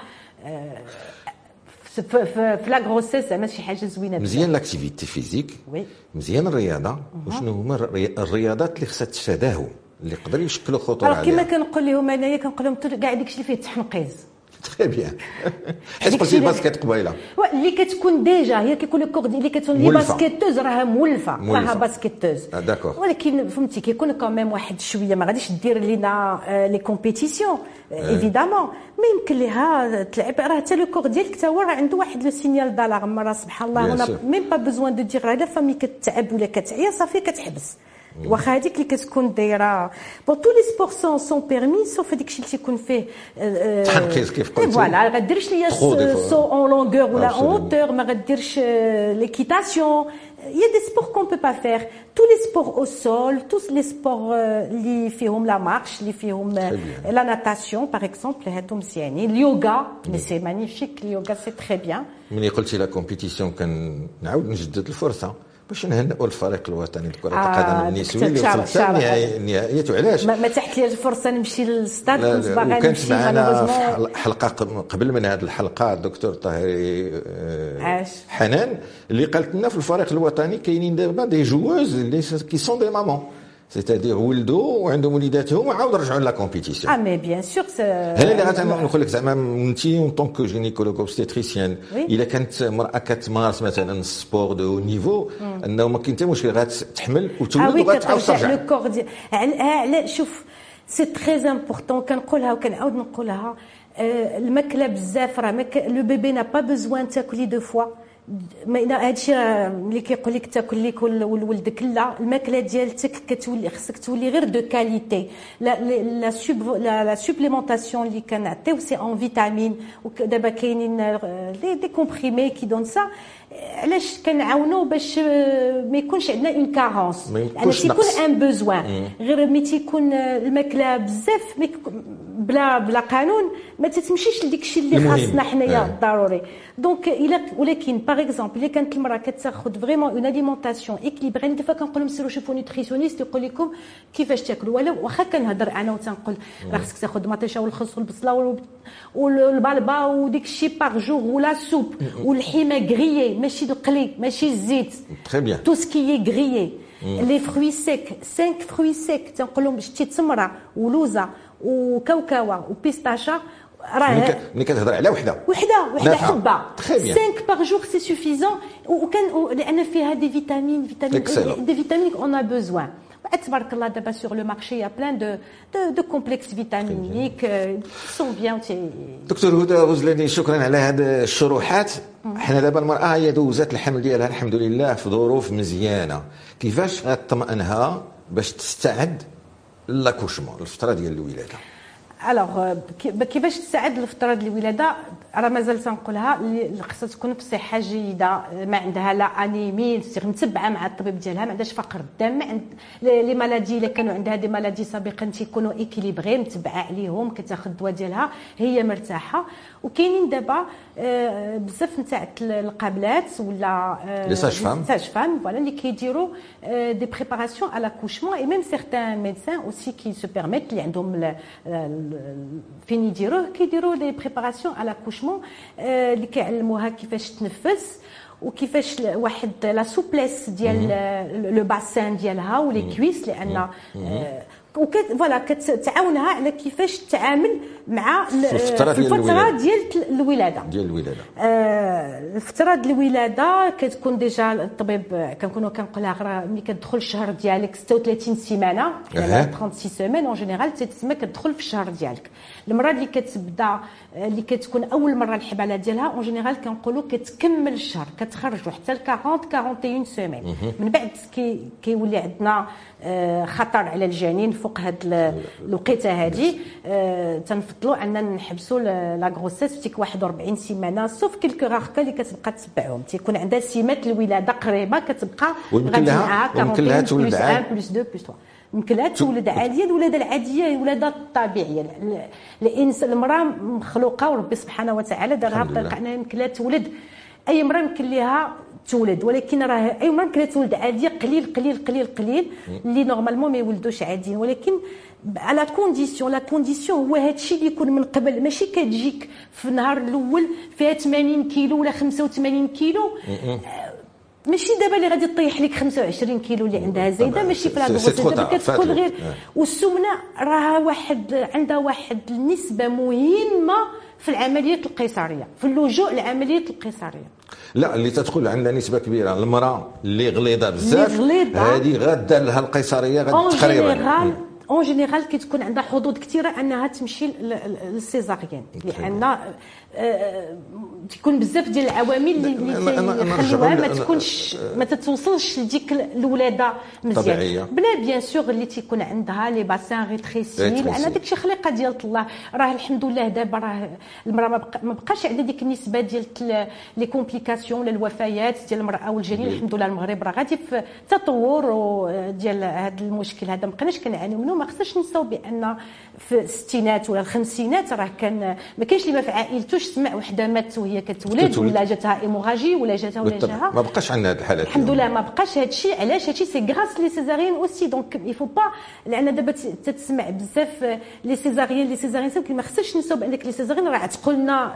في la grossesse زعما شي حاجة زوينه مزيان l'activité physique oui مزيان الرياضة. وشنو هما الرياضات اللي خصها تتفاداهم اللي يقدر يشكلوا خطورة عليها؟ كما كنقول لهم أنايا كنقول لهم كاع داكشي اللي فيه التحنقيز très bien حيت قلتي ال basket قبيله اللي كتكون déjà هي كيكون le corps اللي كتكون les basketteuses راها مولفه راها basketteuse d'accord ولكن فهمتي كيكون quand même واحد شوية ما غاديش دير لينا les compétitions évidemment ما يمكن لها تلعب راه حتى le corps ديالك حتى هو راه عنده واحد le signal d'alarme راه سبحان الله même pas besoin de dire la femme كتعب ولا كتعيا صافي كتحبس واخا هذيك اللي كتكون دايره bon tous les sports sont sont permis sauf هذاك الشيء اللي تيكون فيه تحنقيز كيف قلتي voilà غديرش ليا saut en longueur ولا en hauteur ما غديرش l'équitation Il y a des sports qu'on ne peut pas faire. Tous les sports au sol, tous les sports اللي فيهم la marche, اللي فيهم la natation par exemple, هادو مزيانين. اليوغا, mais c'est magnifique, اليوغا c'est très bien. ملي قلتي لا كومبيتيسيون كنعاود نجدد الفرصه باش نهنئوا الفريق الوطني لكرة القدم النسوي اللي وصل حتى النهائيات وعلاش ما تحت لي الفرصة نمشي للستاد كنت باغا نمشي معنا في حلقة قبل من هذه الحلقة الدكتور طاهري عاش. حنان اللي قالت لنا في الفريق الوطني كاينين دابا دي جووز اللي كي سون دي مامون سيتادير ولدوا وعندهم وليداتهم وعاود رجعوا لا كومبيتيسيون آه مي بيان سور هنا اللي غنقول لك زعما انت اون طونك جينيكولوج اوبستيتريسيان الا كانت امراه كتمارس مثلا السبور دو نيفو انه ما كاين حتى مشكل غتحمل وتولد وغتعاود ترجع لو كور ديال على شوف سي تري امبورطون كنقولها وكنعاود نقولها الماكله بزاف راه le bébé n'a pas besoin تاكلي deux fois ما هادشي ملي كيقول لك تاكل لك ولدك لا الماكلة ديالتك كتولي خصك تولي غير de qualité. la la supp la supplémentation اللي كنعطيو c'est en vitamines ودابا كاينين des, des comprimés qui donnent ça علاش كنعاونوا باش ما يكونش عندنا une carence لأن تيكون un besoin غير mais تيكون الماكلة بزاف بلا بلا قانون ما تتمشيش لديك الشيء اللي خاصنا حنايا ضروري. donc الا ولكن par exemple الا كانت المراه كتاخذ vraiment une alimentation équilibrée des fois كنقول لهم سيروا شوفوا nutritionniste يقول لكم كيفاش تاكلوا ولا واخا كنهضر أنا وتنقول راه خصك تاخذ مطيشه والخس والبصله والباربا وديك الشيء par jour ولا soupe والحيمه grillée ماشي القلي ماشي الزيت très bien tout ce qui est grillé les fruits secs 5 fruits secs تنقول لهم شتي تمره ولوزه وكاوكاوا و pistache راه ملي كتهضر على وحده. وحده وحده حبة. 5 par jour c'est suffisant وكان لأن فيها des vitamines vitamines des vitamines on a besoin تبارك الله دابا sur le marché y a plein de de, de complexes vitaminiques sont bien دكتور هدى غزلاني شكرا على هذه الشروحات حنا دابا المراه هي دوزات الحمل ديالها الحمد لله في ظروف مزيانه كيفاش غتطمئنها باش تستعد ل l'accouchement الفترة ديال الولاده alors كيفاش تساعد ديال الولاده راه مازال تنقولها خصها تكون بصحه جيدة ما عندها لا أنيمي متبعة مع الطبيب ديالها ما عندهاش فقر الدم عند les maladies إلا كانوا عندها des maladies سابقا تيكونوا équilibrées متبعة عليهم كتاخذ الدواء ديالها هي مرتاحة. وكاينين دابا بزاف نتاع القابلات ولا les sages-femmes sages-femmes voilà اللي كيديروا des préparations على l'accouchement et même certains médecins aussi qui se permettent اللي عندهم فين يديروه كيديروا des préparations على l'accouchement اللي كيعلموها كيفاش تنفس وكيفاش واحد la souplesse ديال le bassin ديالها و les cuisses لأن وكت voilà كتعاونها على كيفاش تتعامل مع الفترة ديال الفترة ديال الولادة. ديال الولادة. آه الفترة ديال الولادة كتكون déjà الطبيب كنكونوا كنقولها غير ملي كتدخل الشهر ديالك 36 سيمانة يعني 36 semaines en général تتسمى كتدخل في الشهر ديالك. المراه اللي كتبدأ اللي كتكون أول مرة الحبالة ديالها en général كنقولوا كتكمل الشهر كتخرجوا حتى ل 40 41 semaines. من بعد كي كيولي عندنا خطر على الجنين فوق هاد الوقيته هادي. تنفضلوا اننا نحبسوا la grossesse في ديك 41 سيمانة sauf quelques rares cas اللي كتبقى تتبعهم. تيكون عندها سمات الولادة قريبة كتبقى غادي معاها 41 plus 1 plus 2 plus 3 يمكن لها تولد عاديه الولادة العادية هي الولادة الطبيعية. الانسان المرأة مخلوقة وربي سبحانه وتعالى دارها بطريقه انها يمكن لها تولد. أي مرأة يمكن لها تولد ولكن راه اي مراه يمكن تولد عاديه قليل قليل قليل قليل اللي normalement ما يولدوش عاديين. ولكن على condition la condition هو هذا الشيء اللي يكون من قبل. ماشي كتجيك في النهار الأول فيها 80 كيلو ولا 85 كيلو. ماشي دابا اللي غادي طيح لك 25 كيلو اللي عندها زايدة ماشي في دابا كتكون غير والسمنة راها واحد عندها واحد النسبة مهمة في العملية القيصرية في اللجوء لعمليه القيصرية. لا اللي تدخل عندها نسبة كبيرة. المرأة اللي غليظة بزاف هذه غادا لها القيصرية غادي تقريبا. en général كتكون عندها حظوظ كثيرة انها تمشي لل césarienne. لأن تكون بزاف ديال العوامل اللي يخلوها ما تكونش ما تتوصلش لديك الولادة مزيان. بلا bien sûr اللي تيكون عندها les bassins rétrécis لأن داك الشيء خليقة ديال الله راه الحمد لله دابا راه المرأة ما بقاش عندها ديك النسبة ديال les complications ولا الوفيات ديال المرأة والجنين. الحمد لله المغرب راه غادي في تطور ديال هذا المشكل. هذا ما بقيناش كنعانيو منه. ما خصناش ننساو بأن في الستينات ولا الخمسينات راه كان ما كاينش اللي ما في عائلتوش سمع وحدة ماتت وهي كتولد ولا جاتها hémorragie ولا جاتها ولا جاتها ما بقاش عندنا هذه الحالات الحمد لله ما بقاش هذا الشيء. علاش؟ هذا الشيء c'est grâce les césariennes aussi donc il faut pas لأن دابا تتسمع بزاف les césariennes les césariennes ولكن ما خصناش ننساو بانك les césariennes راه عتقوا لنا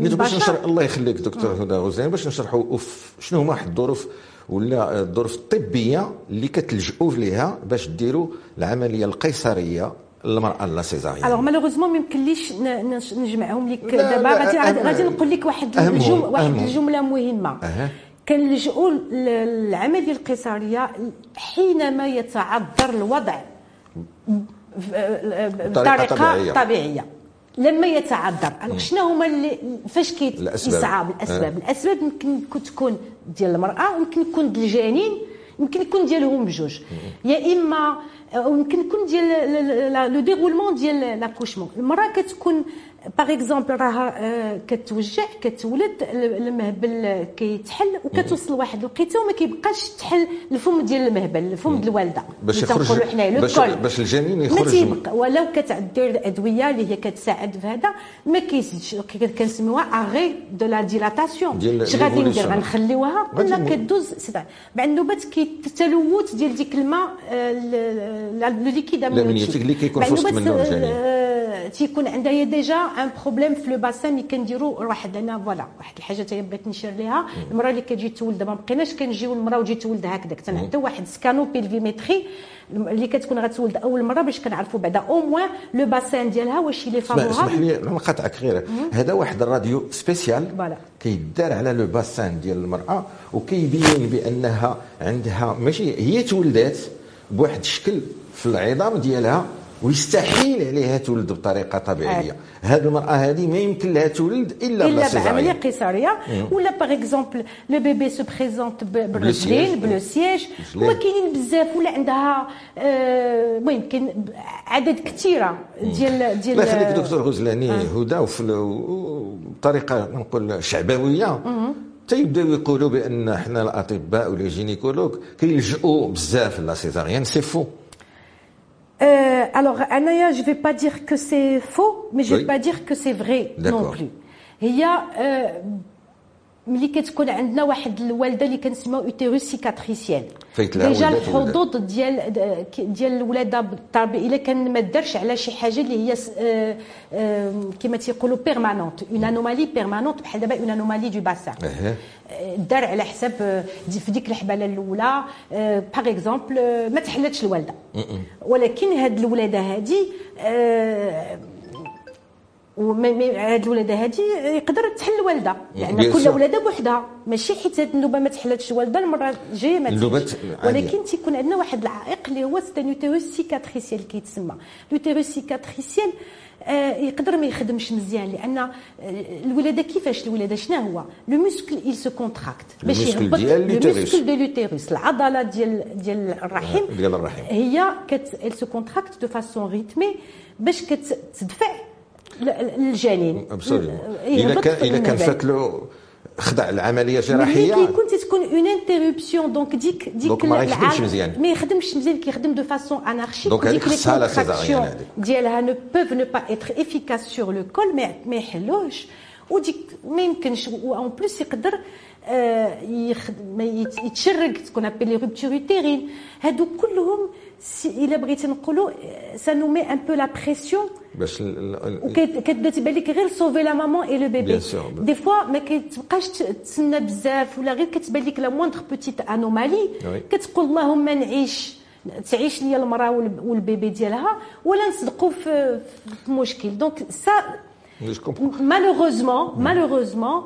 باش نشرح الله يخليك دكتور هدى غزين باش نشرحوا شنو هما واحد الظروف ولا الظروف الطبيه اللي كتلجؤوا ليها باش ديروا العملية القيصرية المراه la césarienne. alors malheureusement ما يمكنليش نجمعهم لك دابا؟ غادي غادي نقول لك واحد الجمله واحد الجملة مهمة. أه. كنلجؤوا للعملية القيصرية حينما يتعذر الوضع بطريقة طبيعية, طبيعية. لما يتعذر شنو هما اللي فاش كيصعب الأسباب. أه. الأسباب يمكن تكون ديال المرأة ويمكن يكون ديال الجنين يمكن يكون ديالهم بجوج. يا اما يمكن يكون ديال le déroulement ديال l'accouchement. المرأة كتكون par exemple راه كتوجع كتولد المهبل كيتحل وكتوصل لواحد الوقيته وما كيبقاش تحل الفم ديال المهبل الفم ديال الوالدة. باش يخرج حنايا باش, باش الجنين يخرج. ولو كتدير الادويه اللي هي كتساعد في هذا ما كيزيدش كنسميوها arrêt de la dilatation اش غادي ندير؟ غنخليوها ولا كدوز مع النوبات كيتلوث ديال ديك الماء le liquide amniotique اللي كيكون في وسط منه الجنين. تيكون عندها déjà un problème في le bassin اللي كنديروا واحد هنا voilà واحد الحاجة تاهي بغيت نشير ليها. المراه اللي كتجي تولد ما بقيناش كنجيو المراه وتجي تولد هكذاك تنعطيو واحد scanno pelvimétrie اللي كتكون غتولد أول مرة باش كنعرفوا بعدا. au moins le bassin ديالها واش ليه favorable اسمح لي نقاطعك غير. هذا واحد ال radio spéciale كيدار على le bassin ديال المرأة وكيبين بأنها عندها ماشي هي تولدات بواحد الشكل في العظام ديالها ويستحيل عليها تولد بطريقة طبيعية. آه. هذه المرأة هذه ما يمكن لها تولد إلا إلا بعمليه قيصرية. ولا par exemple le bébé se présente بالرجلين par le siège هما كاينين بزاف ولا عندها المهم آه كاين عدد كثيره ديال ديال الله يخليك دكتور غزلاني آه. هادي بطريقه نقول شعبويه تيبداو يقولوا بأن حنا الأطباء ولا gynécologues كيلجؤوا بزاف la césarienne. C'est faux Euh, alors, Anaya, je ne vais pas dire que c'est faux, mais je ne vais pas dire que c'est vrai non plus. Il y a ملي كتكون عندنا واحد الوالده اللي كنسميو utérus cicatriciel déjà الحظوظ ديال ديال الولادة بالطبع إلا كان ما دارش على شي حاجة اللي هي كما تيقولوا permanente une anomalie permanente بحال دابا une anomalie du bassin دار على حساب في ديك الحبالة الأولى par exemple ما تحلتش الوالدة. ولكن هاد الولادة هادي وهاد الولاده هادي يقدر تحل الوالده. لأن كل ولادة بوحدها. ماشي حيت هاد النوبه ما تحلتش الوالده المرة الجاية ما تحلش ولكن تيكون عندنا واحد العائق اللي هو c'est un utérus cicatriciel كيتسمى l'utérus cicatriciel آه يقدر ما يخدمش مزيان لأن آه، الولادة كيفاش؟ الولادة شنو هو؟ le muscle il se contracte. باش يهبط le muscle de l'utérus العضلة ديال ديال الرحم ديال الرحم. هي كت... il se contracte de façon rythmée باش كتدفع الجنين إيه، إذا كان إذا كان فات له خضع العملية الجراحيه ملي كيكون تكون اون انتربسيون دونك ديك ديك ما يخدمش مزيان ما يخدمش مزيان كيخدم دو فاسون انارشيك دونك هذيك خصها لا سيزاريان ديالها نو بوف نو با اتر افيكاس سور لو كول ما يحلوش وديك ما يمكنش اون بليس يقدر يتشرق تكون ابل لي روبتور يوتيرين هادو كلهم الا بغيتي نقولوا سا نو مي ان بو لا بريسيون باش وكتبدا تبان لك غير سوفي لا مامون اي لو بيبي دي فوا ما كتبقاش تسنى بزاف ولا غير كتبان لك لا موندر بوتيت انومالي كتقول اللهم نعيش تعيش لي المراه والبيبي ديالها ولا نصدقوا في, في مشكل دونك سا مالوغوزمون مالوغوزمون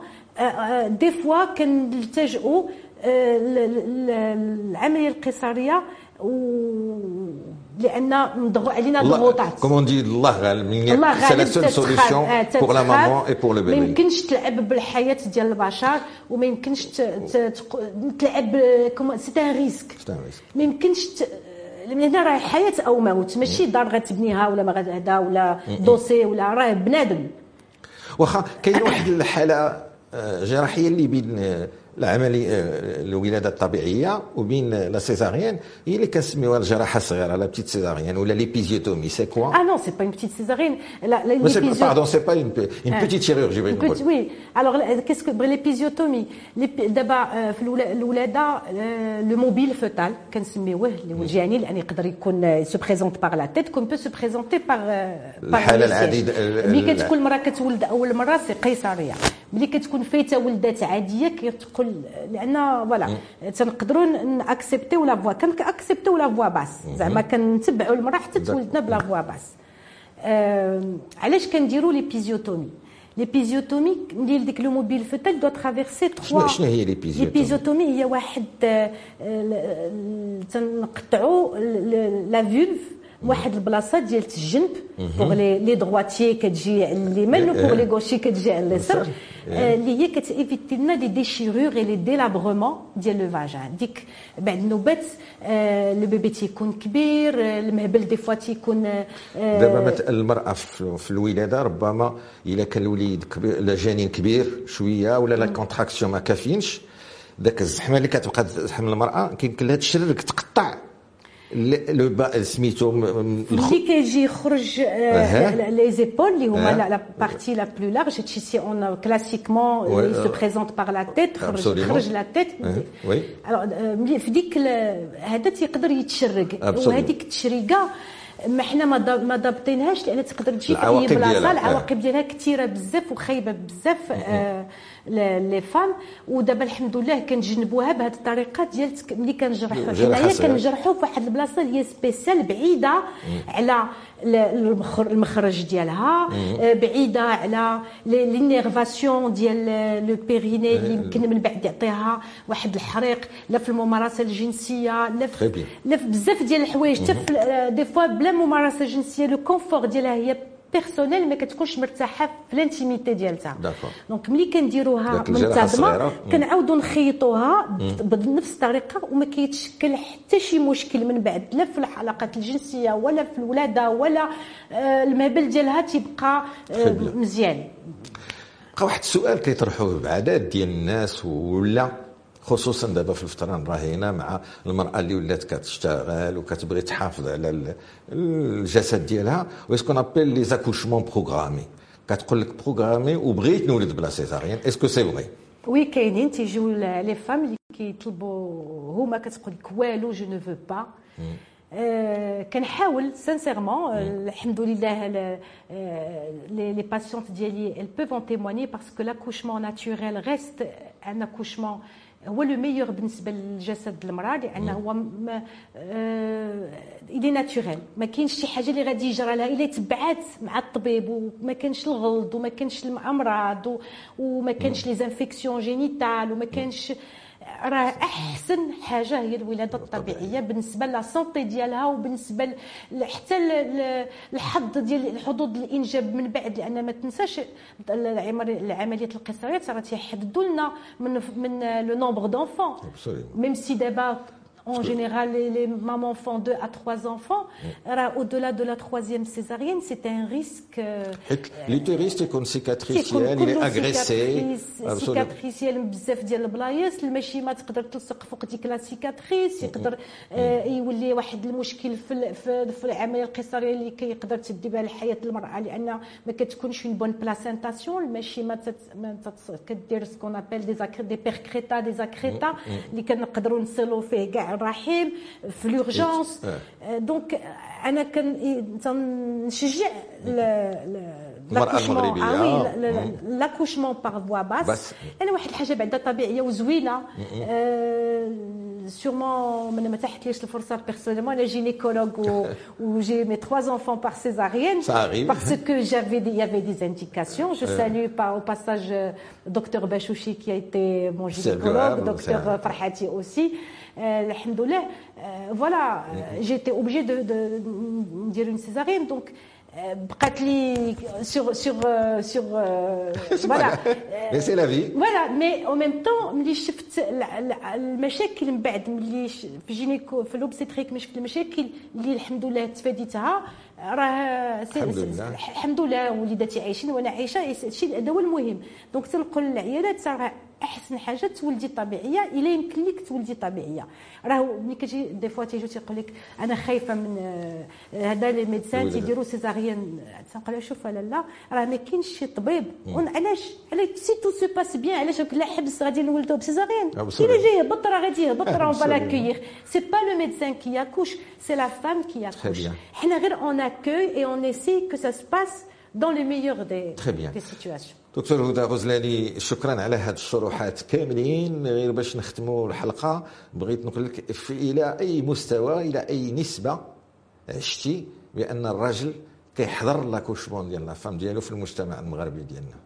دي فوا كنلتجئوا العملية القيصريه لأن نضغوا علينا الضغوطات كومون دي الله غالب الله غالب سوليسيون بور لا مامون اي بور لو بيبي ما يمكنش تلعب بالحياة ديال البشر وما يمكنش تلعب سي ان ريسك ما يمكنش من هنا راه حياة أو موت ماشي دار غتبنيها ولا ما غدا ولا دوسي ولا راه بنادم. واخا كاين واحد الحالة جراحية اللي بين العملية الولادة الطبيعية وبين la césarienne هي اللي كنسميوها الجراحة الصغيرة la petite césarienne ولا l'épisiotomie c'est quoi آه non c'est pas une petite césarienne là pardon c'est pas une petite chirurgie بغيت نقول oui alors qu'est-ce que l'épisiotomie دابا في الولاده le mobile fœtal كنسميوه الجنين لأن يقدر يكون se présente par la tête comme peut se présenter par الحالة العديدة ملي كتكون المراه كتولد أول مرة سي قيصرية. ملي كتكون فايتة ولدات عادية كتقول لأن فوالا تنقدروا نأكسبتيو لا فوا كنأكسبتيو لا فوا باس. زعما كنتبعوا المرأة حتى تولدنا بلا فوا باس. آه علاش كنديروا ليبيزيوتومي ليبيزيوتومي ندير ديك لو موبيل فوتال دو ترافيرسي 3 شنو هي ليبيزيوتومي ليبيزيوتومي هي واحد تنقطعوا la vulve واحد البلاصة ديال الجنب pour les les droitiers كتجي على اليمين و pour les gauchers كتجي على اليسار. اللي هي كت éviter لنا les déchirures et les délabrements ديال le vagin ديك بعد النوبات le bébé تيكون كبير المهبل des fois تيكون دابا المرأة في الولادة ربما إلا كان الوليد كبير الجنين كبير شوية ولا les contractions ما كافينش ذاك الزحمة اللي كتبقى تزحم المرأة كيمكن لها تشرك تقطع لو سميتو ملي كيجي يخرج لي زيبول اللي هما لا بارتي لا بلو لارج هادشي سي اون كلاسيكمون سو بريزونت بار لا تيت خرج خرج لا تيت وي في ديك هذا تيقدر يتشرق. وهذيك التشريقة ما حنا ما ضابطينهاش لأن تقدر تجي في اي بلاصة العواقب ديالها كثيرة بزاف وخايبة بزاف les femmes ودابا الحمد لله كنجنبوها بهذه الطريقة ديال ملي كنجرحوا حنايا كنجرحوا في واحد البلاصة اللي هي spéciale بعيدة على المخرج ديالها بعيدة على l'innervation ديال le périnée اللي يمكن من بعد يعطيها واحد الحريق لا في الممارسة الجنسية لا في لا في بزاف ديال الحوايج حتى des fois بلا ممارسة جنسية le confort ديالها هي personnel ما كتكونش مرتاحه في ال intimité ديالها donc ملي كنديروها منتظمه كنعاودوا نخيطوها بنفس الطريقة وما كيتشكل حتى شي مشكل من بعد لا في العلاقات الجنسيه ولا في الولاده ولا المهبل ديالها تيبقى مزيان بقى واحد السؤال كيطرحوه بعدد ديال الناس ولا خصوصا دابا في الفترة الراهنه مع المرأة اللي ولات كتشتغل وكتبغي تحافظ على الجسد ديالها. و ce qu'on appelle les accouchements programmés كتقول لك programmé وبغيت نولد بلا césarienne est-ce que c'est vrai oui كاينين. تيجيو les femmes اللي كيطلبوا هما كتقول لك والو je ne veux pas كنحاول sincèrement الحمد لله les patientes ديالي elles peuvent en témoigner parce que l'accouchement naturel reste un accouchement هو le meilleur بالنسبة للجسد المرأة لأنه هو elle est naturelle. ما كاينش شي حاجة اللي غادي يجرى لها. إلا تبعات مع الطبيب وما كانش الغلط وما كانش الامراض وما كانش les infections génitales وما كانش راه أحسن حاجة هي الولادة الطبيعية بالنسبة la santé ديالها وبالنسبة حتى الحظ ديال الحظوظ الإنجاب من بعد لأن ما تنساش العمليات القيصريه راه تيحددوا لنا من من le nombre d'enfants même si دابا En général, les, les, mamans font deux à trois enfants. Au-delà de la troisième césarienne, c'est un risque. L'utérus يكون cicatriciel, il est agressé. cicatriciel بزاف ديال البلايص الماشي ما تقدر تلصق فوق ديك la cicatrice يقدر يولي واحد المشكل في في العملية القيصريه اللي كيقدر تدي بها لحياه المراه لأن ما كتكونش une bonne placentation الماشي ما كدير ce qu'on appelle des des percreta des accreta اللي كنقدروا نصلوا فيه كاع الرحم في l'urgence donc أنا كنشجع المراه المغربيه l'accouchement par voie basse أنا واحد الحاجة بعدا طبيعيه وزوينه sûrement ما تحتليش الفرصه personnellement أنا gynécologue و j'ai mes trois enfants par césarienne Ça arrive. parce que j'avais il y avait des indications je salue par au passage docteur Bachouchi qui a été mon gynécologue docteur Farhati aussi الحمد لله فوالا جيتي اوبجي دو ندير اون سيزاريين دونك بقات لي سور سور سور فوالا سي لا في فوالا مي أو ميم طون ملي شفت المشاكل من بعد ملي في جينيكو في لوبستريك مش في المشاكل اللي الحمد لله تفاديتها راه الحمد لله الحمد لله وليداتي عايشين وأنا عايشه هذا هو المهم donc تنقول للعيالات راه أحسن حاجة تولدي طبيعية إلا يمكن لك تولدي طبيعية. راه ملي كتجي des fois تيجي تيقول لك أنا خايفة من هذا les médecins تيديروا césarienne. تنقول لها شوف لا راه ما كاينش شي طبيب. علاش؟ علاش؟ si tout se passe bien علاش لا حبس غادي نولدوا ب césarienne؟ إلا جاي يهبط راه غادي يهبط راه on l'accueille c'est pas le médecin qui accouche c'est la femme qui accouche حنا غير on accueille et on essaie que ça se passe dans le meilleur des des situations دكتور هدى غزلاني شكرا على هذه الشروحات كاملين. غير باش نختموا الحلقة بغيت نقول لك إلى أي مستوى إلى أي نسبة عشتي بأن الراجل كيحضر l'accouchement ديال la femme ديالو في المجتمع المغربي ديالنا.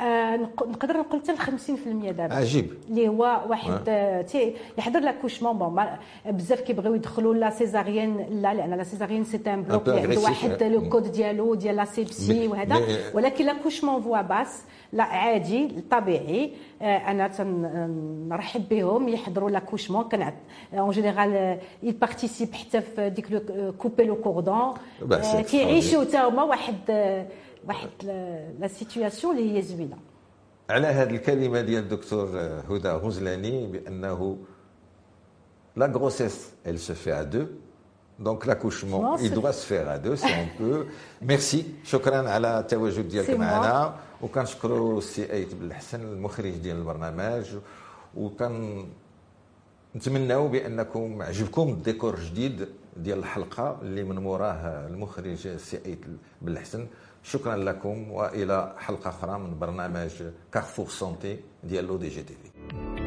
آه نقدر نقول حتى ل 50% دابا. عجيب. اللي هو واحد آه. تي يحضر l'accouchement. bon بزاف كيبغيو يدخلوا la césarienne لا لأن لا سيزاريين c'est un bloc اللي عنده واحد le code ديالو ديال l'asepsie وهذا. ولكن l'accouchement voie basse لا عادي طبيعي. آه أنا تنرحب بهم يحضروا l'accouchement. كان en général ils participent حتى في ديك couper le cordon كيعيشوا حتى هما واحد آه واحد la situation اللي هي زوينة. على هذه الكلمة ديال الدكتور هدى غزلاني بأنه la grossesse elle se fait à deux. Donc l'accouchement il doit se faire à deux si on peut. *laughs* Merci. شكرا على التواجد ديالك معنا وكنشكروا السي ايت بالحسن المخرج ديال البرنامج وكان نتمناو بانكم عجبكم الديكور جديد ديال الحلقة اللي من موراه المخرج السي ايت بالحسن شكرا لكم وإلى حلقة أخرى من برنامج Carrefour Santé ديال Le DJ TV.